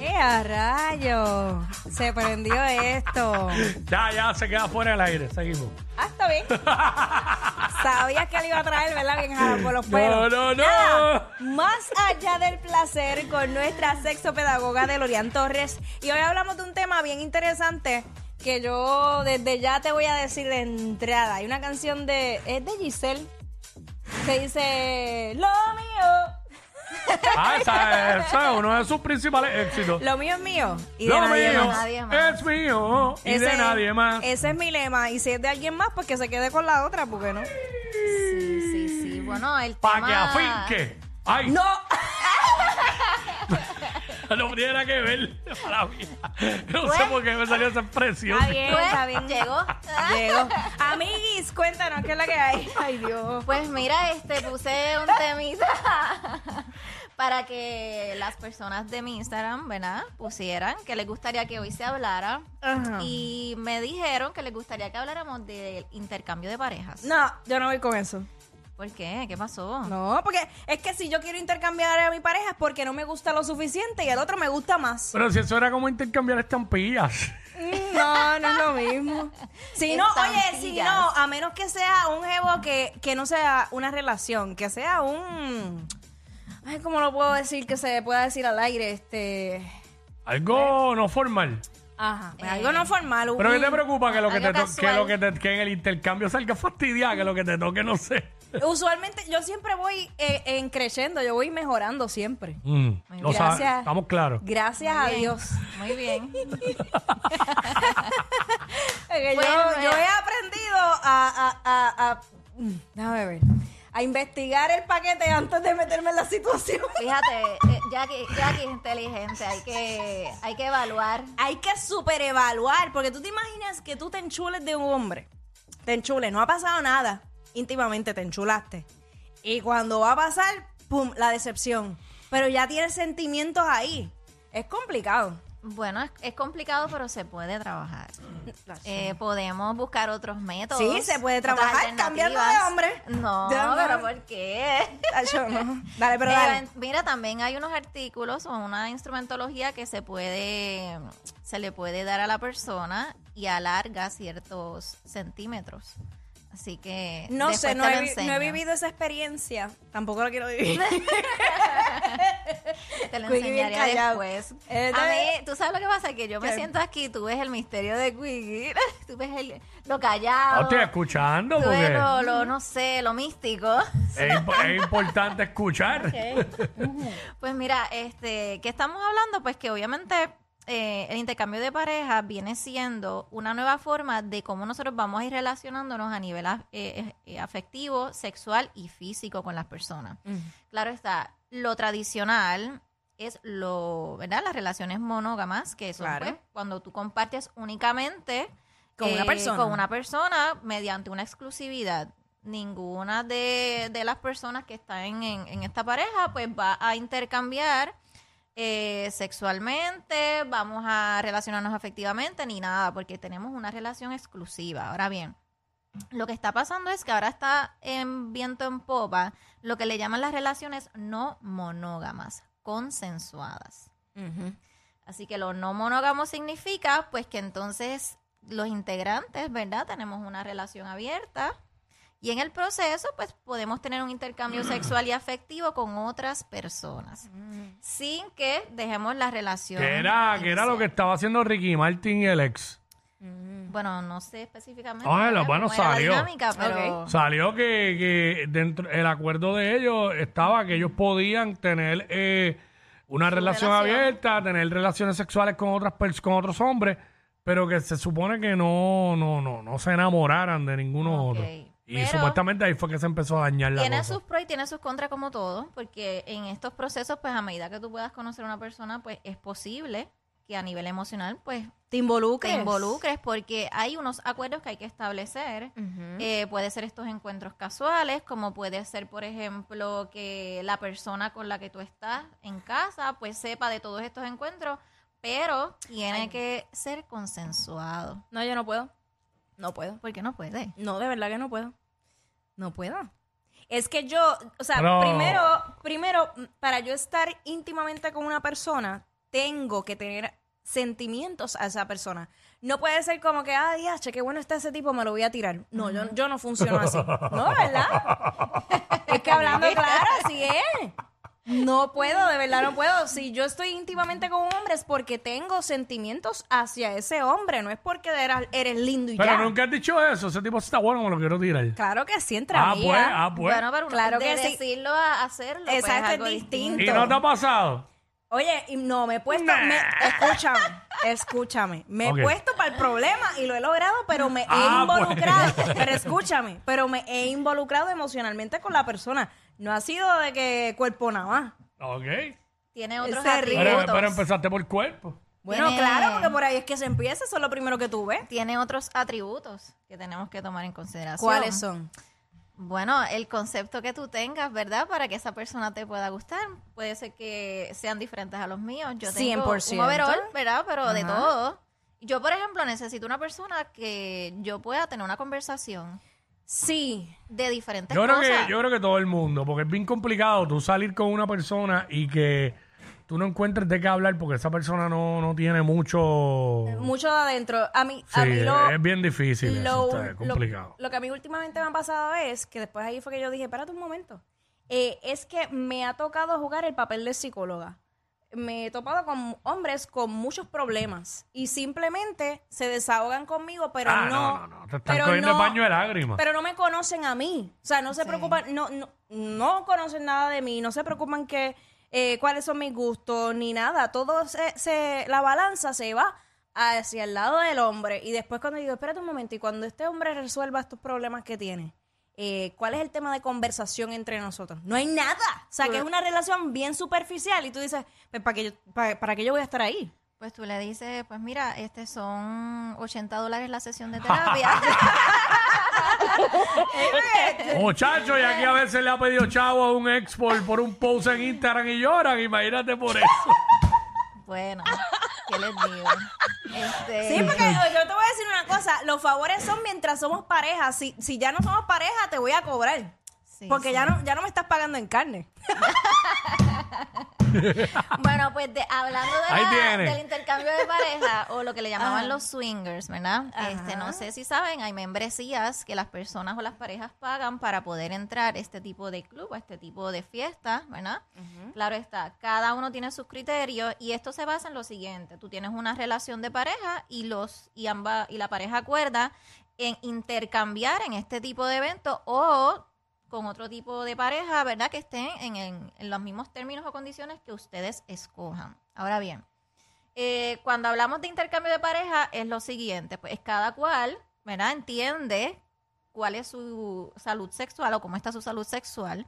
¡Eh, a rayo! Se prendió esto. Ya, ya se queda fuera del aire. Seguimos. Ah, está bien. Sabías que le iba a traer, ¿verdad? Bien jalado por los pelos. no, no. Nada, más allá del placer con nuestra sexopedagoga Delorian Torres. Y hoy hablamos de un tema bien interesante que yo desde ya te voy a decir de entrada. Hay una canción de... Es de Giselle. Que dice... Lo mío. Ah, esa, esa es uno de sus principales éxitos. Lo mío es mío. Y de Lo nadie mío más. nadie más. es mío y de nadie más. Ese es mi lema. Y si es de alguien más, pues que se quede con la otra, porque no. Sí, sí, sí. Bueno, el Para tema... que afinque. Ay, ¡No! no tiene nada que ver. Mala mía. No sé Pues- por qué me salió esa expresión. Está bien, Pues, está bien. llegó. Llegó. Amiguis, cuéntanos qué es la que hay. Ay, Dios. Pues mira, este puse un temita para que las personas de mi Instagram, ¿verdad? Pusieran que les gustaría que hoy se hablara. Ajá. Y me dijeron que les gustaría que habláramos del intercambio de parejas. No, yo no voy con eso. ¿Por qué? ¿Qué pasó? No, porque es que si yo quiero intercambiar a mi pareja es porque no me gusta lo suficiente y el otro me gusta más. Pero si eso era como intercambiar estampillas. Mm, No, no es lo mismo. Si no, oye, si no, a menos que sea un jevo que, que no sea una relación, que sea un... Ay, ¿cómo lo puedo decir que se pueda decir al aire? Este... Algo no formal. Ajá, pues Eh. algo no formal. Pero ¿qué te preocupa que lo que, te to- que lo que, te- que en el intercambio salga fastidiada, que lo que te toque no sé. Usualmente yo siempre voy eh, en creciendo, yo voy mejorando siempre. Mm, lo Gracias. estamos claros. Gracias Muy a bien, Dios. Muy bien. Porque Bueno, yo, yo eh. he aprendido a, a, a, a- mm, déjame ver, a investigar el paquete antes de meterme en la situación. Fíjate, eh, Jackie, Jackie es inteligente, hay que, hay que evaluar. Hay que superevaluar, porque tú te imaginas que tú te enchules de un hombre. Te enchules, no ha pasado nada. Íntimamente te enchulaste. Y cuando va a pasar, pum, la decepción. Pero ya tienes sentimientos ahí. Es complicado. Bueno, es, es complicado, pero se puede trabajar. Eh, podemos buscar otros métodos. Sí, se puede trabajar cambiando de hombre. No, De hombre. pero ¿por qué? Tacho, no. Dale, pero Eh, dale. mira, también hay unos artículos o una instrumentología que se puede, se le puede dar a la persona y alarga ciertos centímetros. Así que No sé, te no lo he, no he vivido esa experiencia. Tampoco la quiero vivir. Te lo bien enseñaré callado. después. Eh, a mí, tú sabes lo que pasa, que yo me siento aquí, tú ves el misterio de Quickie, tú ves el- lo No callado, estoy escuchando tú ves porque lo, lo, no sé, lo místico. es, imp- es importante escuchar. Pues mira, este, ¿qué estamos hablando? Pues que obviamente eh, el intercambio de pareja viene siendo una nueva forma de cómo nosotros vamos a ir relacionándonos a nivel af- eh, eh, afectivo, sexual y físico con las personas. Claro está, lo tradicional es lo, ¿verdad? Las relaciones monógamas, que son Claro. pues, cuando tú compartes únicamente eh, Con una persona. Con una persona mediante una exclusividad. Ninguna de, de las personas que están en, en- en esta pareja pues va a intercambiar eh, sexualmente, vamos a relacionarnos afectivamente, ni nada, porque tenemos una relación exclusiva. Ahora bien, lo que está pasando es que ahora está en viento en popa lo que le llaman las relaciones no monógamas, consensuadas. Así que lo no monógamo significa pues que entonces los integrantes, ¿verdad? Tenemos una relación abierta y en el proceso pues podemos tener un intercambio sexual y afectivo con otras personas sin que dejemos la relación. Que era, que era lo que estaba haciendo Ricky Martin y el ex. Bueno, no sé específicamente. Ah, ¿verdad? bueno, cómo era la salió. dinámica, pero... Salió que, que dentro el acuerdo de ellos estaba que ellos podían tener eh, una relación, relación. abierta, tener relaciones sexuales con otras pers- con otros hombres, pero que se supone que no no no no se enamoraran de ninguno Ok. otro. Y Pero- supuestamente ahí fue que se empezó a dañar la Tiene cosa. sus pros y tiene sus contras como todo, porque en estos procesos, pues a medida que tú puedas conocer a una persona, pues es posible que a nivel emocional, pues Te involucres. te involucres, porque hay unos acuerdos que hay que establecer. Eh, puede ser estos encuentros casuales, como puede ser, por ejemplo, que la persona con la que tú estás en casa, pues sepa de todos estos encuentros, pero tiene que ser consensuado. No, yo no puedo. No puedo. Porque no puede. No, de verdad que no puedo. No puedo. Es que yo, o sea, primero, primero, para yo estar íntimamente con una persona, tengo que tener sentimientos a esa persona. No puede ser como que, ah, ya, che, qué bueno está ese tipo, me lo voy a tirar. No, yo, yo no funciono así. No, ¿verdad? es que hablando claro, así es. No puedo, de verdad no puedo. Si yo estoy íntimamente con un hombre es porque tengo sentimientos hacia ese hombre, no es porque eres, eres lindo y Pero ya. nunca has dicho eso. Ese tipo está bueno, me lo quiero tirar. Claro que sí, entre Ah, amigas. pues, ah, pues. Bueno, pero Claro de que sí. decirlo a hacerlo, pues, Exacto, es es algo distinto. ¿Y no te ha pasado? Oye, y no, me he puesto, Nah. me- escúchame, escúchame, me Ok. he puesto para el problema y lo he logrado, pero me he Ah, pues. involucrado, pero escúchame, pero me he involucrado emocionalmente con la persona. No ha sido de que cuerpo nada más. Ok. Tiene otros. Pero, atributos. pero empezaste por cuerpo. Bueno, Tiene- claro, porque por ahí es que se empieza, eso es lo primero que tú ves. Tiene otros atributos que tenemos que tomar en consideración. ¿Cuáles son? Bueno, el concepto que tú tengas, ¿verdad? Para que esa persona te pueda gustar. Puede ser que sean diferentes a los míos. Yo tengo 100%. un overall, ¿verdad? Pero de Ajá. todo. Yo, por ejemplo, necesito una persona que yo pueda tener una conversación Sí, de diferentes Yo creo, cosas. que, yo creo que todo el mundo, porque es bien complicado tú salir con una persona y que tú no encuentres de qué hablar porque esa persona no, no tiene mucho... mucho de adentro. A mí, a Sí, mí lo, es bien difícil lo, eso, está lo- complicado. lo que a mí últimamente me ha pasado es que después ahí fue que yo dije, espérate un momento. Eh, es que me ha tocado jugar el papel de psicóloga. Me he topado con hombres con muchos problemas y simplemente se desahogan conmigo, pero ah, no. no, no, no, te están pero cogiendo no- paño de lágrimas. Pero no me conocen a mí. O sea, no se Sí. preocupan, no, no, no conocen nada de mí, no se preocupan que eh, cuáles son mis gustos ni nada. Todo se, se- la balanza se va hacia el lado del hombre. Y después cuando digo, espérate un momento, y cuando este hombre resuelva estos problemas que tiene, eh, ¿cuál es el tema de conversación entre nosotros? No hay nada. O sea, que es una relación bien superficial y tú dices, pues, ¿para qué yo, para, para qué yo voy a estar ahí? Pues tú le dices, pues mira, este son 80 dólares la sesión de terapia. Muchachos, y aquí a veces le ha pedido chavo a un export por un post en Instagram y lloran, imagínate por eso. bueno, ¿qué les digo? Este, Sí, porque yo te voy a decir una cosa, los favores son mientras somos pareja. Si, si ya no somos pareja, te voy a cobrar. sí, porque sí. ya no ya no me estás pagando en carne. Bueno, pues de- hablando de la- del intercambio de pareja o lo que le llamaban los swingers, ¿verdad? Este, no sé si saben, hay membresías que las personas o las parejas pagan para poder entrar a este tipo de club, a este tipo de fiesta, ¿verdad? Claro está, cada uno tiene sus criterios y esto se basa en lo siguiente, tú tienes una relación de pareja y los y ambas y la pareja acuerda en intercambiar en este tipo de eventos o con otro tipo de pareja, ¿verdad? Que estén en, los mismos términos o condiciones que ustedes escojan. Ahora bien, eh, cuando hablamos de intercambio de pareja es lo siguiente, pues cada cual, ¿verdad? Entiende cuál es su salud sexual o cómo está su salud sexual.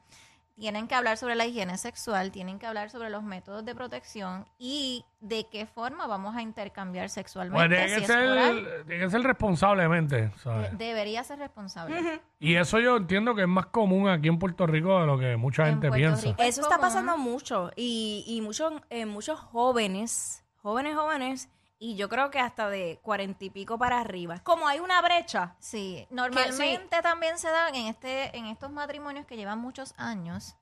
Tienen que hablar sobre la higiene sexual, tienen que hablar sobre los métodos de protección y de qué forma vamos a intercambiar Pues sexualmente. tiene si que, es oral, ser, tiene que ser responsablemente, de- ¿sabes? debería ser responsable. Y eso yo entiendo que es más común aquí en Puerto Rico de lo que mucha En gente Puerto piensa. Rico. Eso está pasando mucho. Y, y muchos, eh, muchos jóvenes, jóvenes, jóvenes, y yo creo que hasta de cuarenta y pico para arriba. Como hay una brecha. Sí, normalmente también se dan en este en estos matrimonios que llevan muchos años.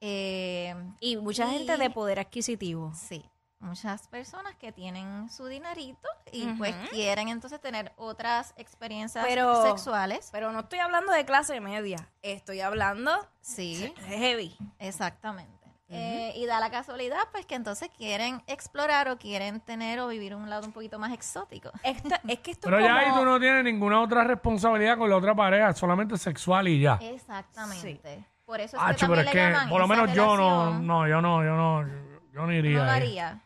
eh, Y mucha Y- gente de poder adquisitivo. sí, muchas personas que tienen su dinerito y pues quieren entonces tener otras experiencias Pero- sexuales. Pero no estoy hablando de clase media. Estoy hablando Sí, heavy. exactamente. Eh, y da la casualidad pues que entonces quieren explorar o quieren tener o vivir un lado un poquito más exótico. Esto, es que esto Pero es ya ahí como- tú no tienes ninguna otra responsabilidad con la otra pareja, solamente sexual y ya. Exactamente. Por eso es Ah, que también pero es le que llaman por lo menos yo no, no, yo no, yo no, yo no iría. no lo ahí. haría.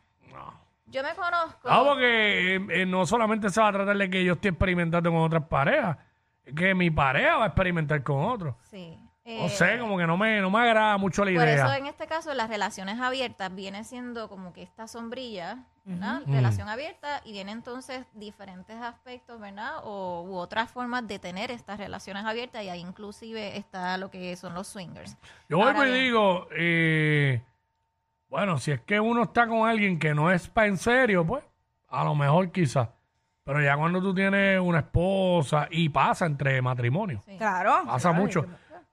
Yo me conozco. Ah, porque eh, eh, no solamente se va a tratar de que yo esté experimentando con otras parejas, es que mi pareja va a experimentar con otros. Sí. No Eh, sé, como que no me, no me agrada mucho la Por idea. eso en este caso las relaciones abiertas viene siendo como que esta sombrilla, ¿verdad? Mm. Relación abierta y viene entonces diferentes aspectos, ¿verdad? O, u otras formas de tener estas relaciones abiertas y ahí inclusive está lo que son los swingers. Yo vuelvo Ahora y bien. digo, eh, bueno, si es que uno está con alguien que no es para en serio, pues a lo mejor quizás. Pero ya cuando tú tienes una esposa y pasa entre matrimonios, Sí. Claro. pasa Claro, mucho.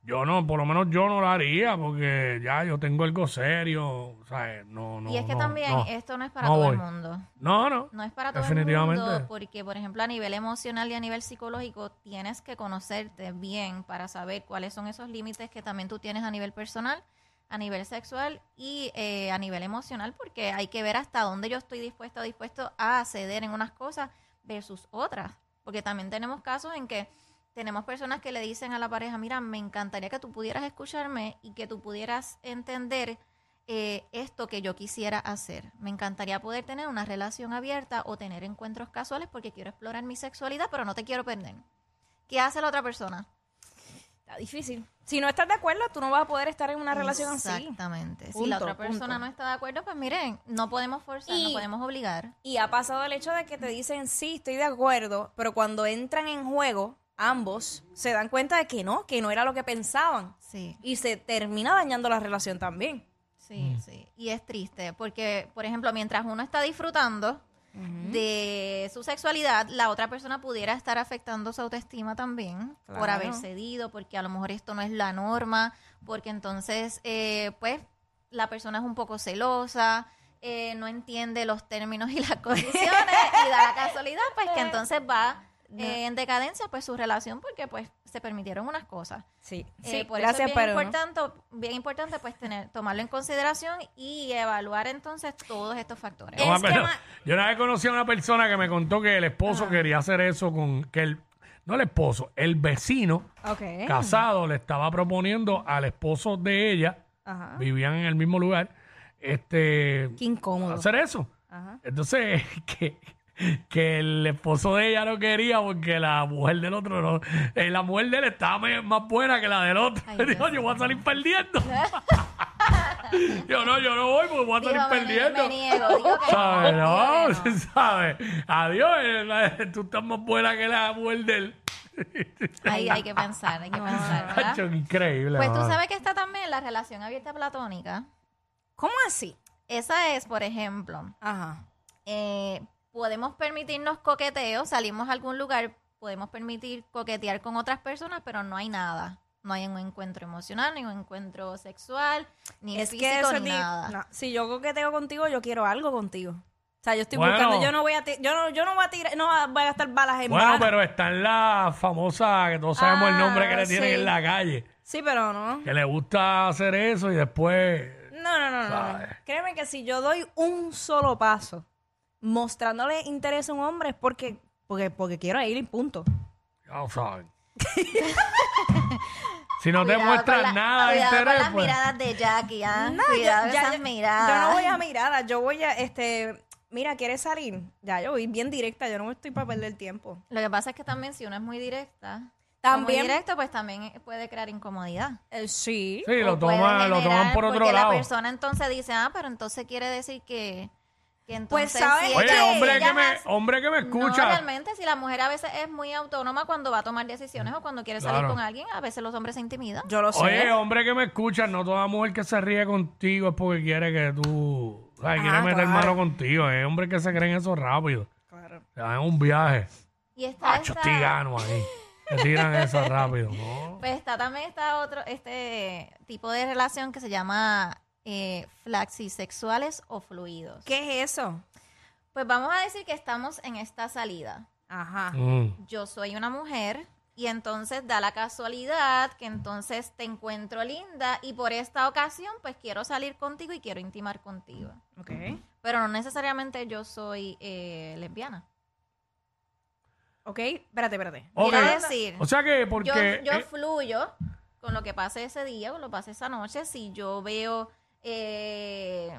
Yo no, por lo menos yo no lo haría porque ya yo tengo algo serio, ¿sabes? No, no. y es que no, también no. esto no es para No todo voy. el mundo. No, no. No es para todo el Definitivamente. mundo, porque, por ejemplo, a nivel emocional y a nivel psicológico, tienes que conocerte bien para saber cuáles son esos límites que también tú tienes a nivel personal, a nivel sexual y eh, a nivel emocional, porque hay que ver hasta dónde yo estoy dispuesta o dispuesto a ceder en unas cosas versus otras. Porque también tenemos casos en que tenemos personas que le dicen a la pareja, mira, me encantaría que tú pudieras escucharme y que tú pudieras entender eh, esto que yo quisiera hacer. Me encantaría poder tener una relación abierta o tener encuentros casuales porque quiero explorar mi sexualidad, pero no te quiero perder. ¿Qué hace la otra persona? Está difícil. Si no estás de acuerdo, tú no vas a poder estar en una relación así. Exactamente. si la otra persona punto. no está de acuerdo, pues miren, no podemos forzar, no podemos obligar. Y ha pasado el hecho de que te dicen, sí, estoy de acuerdo, pero cuando entran en juego, ambos se dan cuenta de que no, que no era lo que pensaban. Sí. Y se termina dañando la relación también. Sí, sí. Y es triste porque, por ejemplo, mientras uno está disfrutando de su sexualidad, la otra persona pudiera estar afectando su autoestima también por haber cedido, porque a lo mejor esto no es la norma, porque entonces, eh, pues, la persona es un poco celosa, eh, no entiende los términos y las condiciones y da la casualidad, pues, que entonces va eh, en decadencia, pues, su relación porque, pues, se permitieron unas cosas. Sí, Eh, sí, por gracias, eso es bien pero no. importante, bien importante pues tener, tomarlo en consideración y evaluar entonces todos estos factores. No, pero yo una vez conocí a una persona que me contó que el esposo quería hacer eso con que el no el esposo, el vecino casado le estaba proponiendo al esposo de ella, Ajá. vivían en el mismo lugar, este Qué incómodo. hacer eso. Ajá. Entonces, que, que el esposo de ella no quería porque la mujer del otro no. eh, la mujer de él estaba me- más buena que la del otro. Ay, Dijo, Dios yo voy a salir perdiendo. yo no, yo no voy porque voy a salir me, perdiendo. me niego, digo que ¿Sabes? no, No, digo que no. ¿sabes? Adiós, eh, la- tú estás más buena que la mujer de él. Ahí hay que pensar, hay que pensar, ¿verdad? Hacho, increíble. Pues tú mano. sabes que está también la relación abierta platónica. ¿Cómo así? Esa es, por ejemplo, Ajá. eh, podemos permitirnos coqueteos, salimos a algún lugar, podemos permitir coquetear con otras personas, pero no hay nada. No hay un encuentro emocional, ni un encuentro sexual, ni es físico, que eso ni nada. no, si yo coqueteo contigo, yo quiero algo contigo. O sea, yo estoy Bueno. buscando, yo no voy a yo no, yo no voy a tirar, no voy a gastar balas en Bueno, pero está en la famosa, que todos sabemos el Ah, nombre que le tienen sí. en la calle. Sí, pero no. Que le gusta hacer eso y después. No, no, no, no, no. Créeme que si yo doy un solo paso mostrándole interés a un hombre es porque, porque, porque quiero ir y punto. Ya lo saben. si no te Cuidado muestras con la- nada de cuidado con interés, las pues. miradas de Jackie, ¿ah? No, cuidado con ya- esas yo- miradas. yo no voy a miradas, yo voy a, este, mira, ¿quieres salir? Ya, yo voy bien directa, yo no estoy para perder tiempo. Lo que pasa es que también si uno es muy directa, También- muy directo, pues también puede crear incomodidad. Eh, sí. Sí, lo O puede toman, lo toman por otro porque lado. la persona entonces dice, ah, pero entonces quiere decir que, que entonces... Pues, ¿sabes si? Oye, ella- hombre ella que, me, hace- hombre que me No, escucha. realmente, si la mujer a veces es muy autónoma cuando va a tomar decisiones o cuando quiere salir Claro. con alguien, a veces los hombres se intimidan. Yo lo sé. Oye, hombre que me escucha, no toda mujer que se ríe contigo es porque quiere que tú. O sea, quiere meter claro. mano contigo. Es hombre que se creen eso rápido. Claro. Dan un viaje. Y está Macho, esta- tigano ahí. Se tiran eso rápido. ¿no? Pues está también está otro, este tipo de relación que se llama eh, flaxisexuales o fluidos. ¿Qué es eso? Pues vamos a decir que estamos en esta salida. Ajá. Mm. Yo soy una mujer y entonces da la casualidad que entonces te encuentro linda y por esta ocasión pues quiero salir contigo y quiero intimar contigo. Ok. Pero no necesariamente yo soy eh, lesbiana. Ok, espérate, espérate. Ok. Quiero decir, O sea que yo, porque. yo eh, fluyo con lo que pase ese día, con lo que pase esa noche. Si yo veo eh,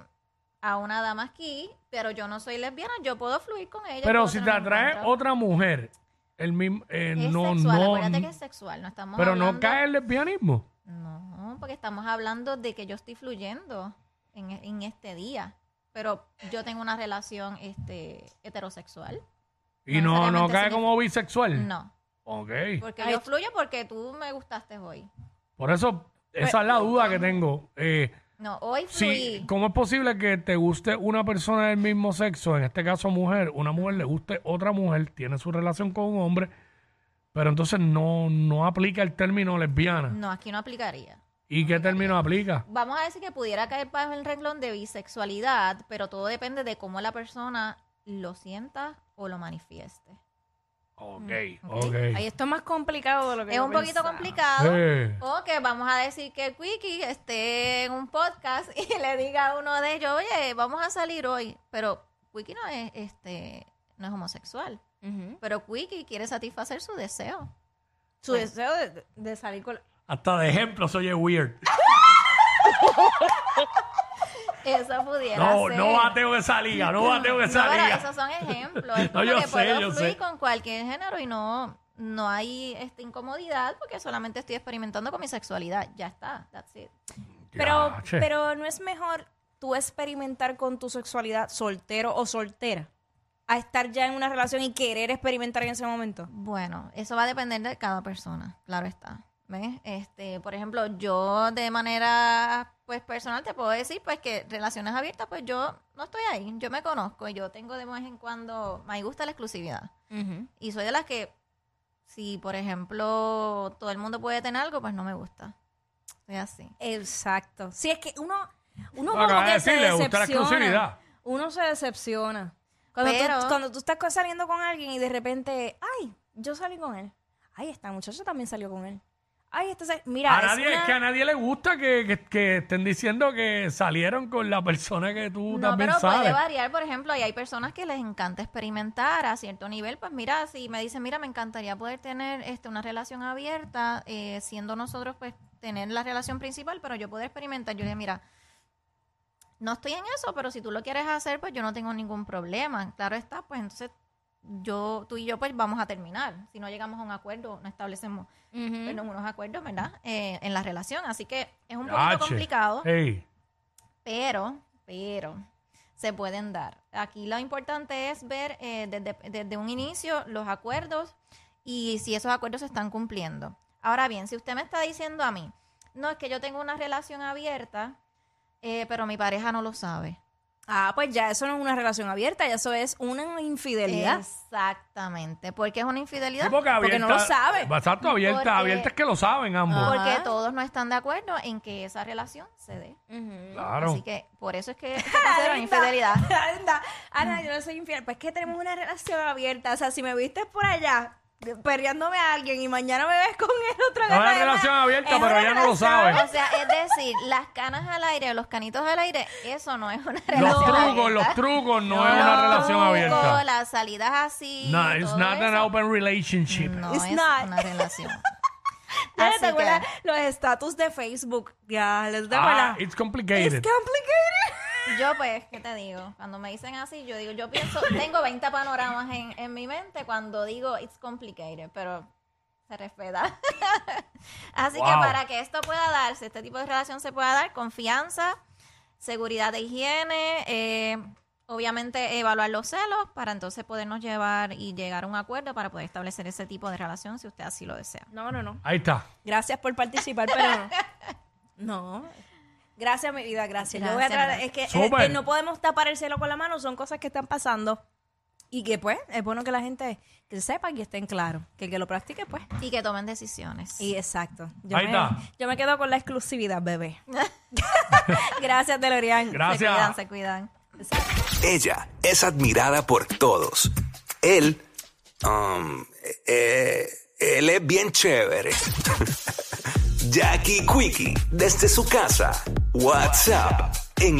a una dama aquí, pero yo no soy lesbiana, yo puedo fluir con ella. pero si te atrae encuentro. otra mujer, el mismo. eh, es no, sexual, no. acuérdate que es sexual, no estamos Pero no cae el lesbianismo. No, porque estamos hablando de que yo estoy fluyendo en, en este día, pero yo tengo una relación este heterosexual. Y No no, cae como bisexual. No, Ok. porque Ay, yo fluyo porque tú me gustaste hoy. Por eso, esa es la duda que tengo. Eh, No, hoy Sí, fluí. ¿cómo es posible que te guste una persona del mismo sexo, en este caso mujer, una mujer le guste otra mujer, tiene su relación con un hombre, Pero entonces no, no aplica el término lesbiana. No, aquí no aplicaría. ¿Y qué término aplica? Vamos a decir que pudiera caer bajo el renglón de bisexualidad, pero todo depende de cómo la persona lo sienta o lo manifieste. Ok, ok. ok. Ahí esto es más complicado de lo que Es yo un poquito pensaba. complicado. O que vamos a decir que Quickie esté en un podcast y le diga a uno de ellos, oye, vamos a salir hoy. Pero Quickie no es, este, no es homosexual. Ujú. Pero Quickie quiere satisfacer su deseo. Su deseo de, de salir con... la- Hasta de ejemplo soy weird. Eso pudiera No, ser. no bateo esa liga, no bateo No, esa pero liga. esos son ejemplos. Es No, como yo que sé, puedo yo fluir sé. con cualquier género y no, no hay esta incomodidad porque solamente estoy experimentando con mi sexualidad. Ya está, that's it. Pero, Ya, pero no es mejor tú experimentar con tu sexualidad soltero o soltera a estar ya en una relación y querer experimentar en ese momento. Bueno, eso va a depender de cada persona, claro está. ¿Ves? Este, por ejemplo, yo de manera pues personal te puedo decir pues que relaciones abiertas pues yo no estoy ahí, yo me conozco y yo tengo de vez en cuando me gusta la exclusividad y soy de las que si por ejemplo todo el mundo puede tener algo pues no me gusta. Soy así. Exacto. Si es que uno, uno como de que se decir, le gusta la decepciona. exclusividad. Uno se decepciona. Cuando, Pero- tú, cuando tú estás saliendo con alguien y de repente, ay, yo salí con él. Ay, esta muchacha también salió con él. Ay, sal- Mira, a es nadie, una- es que a nadie le gusta que, que- que estén diciendo que salieron con la persona que tú No, también pero puede sabes. variar, por ejemplo, y hay personas que les encanta experimentar a cierto nivel, pues mira, si me dicen, mira, me encantaría poder tener este una relación abierta, eh, siendo nosotros, pues, tener la relación principal, pero yo poder experimentar, yo dije, mira, no estoy en eso, pero si tú lo quieres hacer, pues yo no tengo ningún problema. Claro está, pues entonces yo, tú y yo, pues vamos a terminar. Si no llegamos a un acuerdo, no establecemos perdón, unos acuerdos, ¿verdad? Eh, en la relación. Así que es un poquito complicado. Pero, pero, se pueden dar. Aquí lo importante es ver eh, desde, desde un inicio los acuerdos y si esos acuerdos se están cumpliendo. Ahora bien, si usted me está diciendo a mí, no, es que yo tengo una relación abierta, eh, pero mi pareja no lo sabe. Ah, pues ya eso no es una relación abierta, ya eso es una infidelidad. Exactamente. ¿Por qué es una infidelidad? sí, porque abierta, no lo sabe. Exacto, abierta, Porque- abierta es que lo saben ambos. Porque Ajá. todos no están de acuerdo en que esa relación se dé. Claro. Así que por eso es que se considera infidelidad. Ana, yo no soy infiel. Pues es que tenemos una relación abierta. O sea, si me viste por allá perreándome a alguien y mañana me ves con el otro No es una que relación abierta, es pero una ella no lo relación sabe. O sea, es decir, las canas al aire, los canitos al aire, eso no es una Los relación trucos, abierta. los trucos no, es Los una relación abierta. Las salidas así. No, it's todo not an eso, open relationship. No It's es not. una relación. Ya Así te acuerdas que- los estatus de Facebook. Ya, ¿les te Ah, acuerdas? it's complicated. It's complicated. Yo, pues, ¿qué te digo? Cuando me dicen así, yo digo, yo pienso, tengo 20 panoramas en, en mi mente cuando digo it's complicated, pero se respeta. así que para que esto pueda darse, este tipo de relación se pueda dar, confianza, seguridad de higiene, eh, obviamente evaluar los celos para entonces podernos llevar y llegar a un acuerdo para poder establecer ese tipo de relación si usted así lo desea. No, no, no. Ahí está. Gracias por participar, pero no. No. Gracias, mi vida, gracias. Yo voy a Gracias, tratar- es que, es Súper. que no podemos tapar el cielo con la mano, son cosas que están pasando. Y que pues, es bueno que la gente que sepa y estén claros. Que el que lo practique, pues. Y que tomen decisiones. Y exacto. Yo, Ahí me, está. yo me quedo con la exclusividad, bebé. gracias, Delorian. Gracias. Se cuidan, se cuidan. Ella es admirada por todos. Él, um, eh, él es bien chévere. Jackie Quickie, desde su casa. What's up?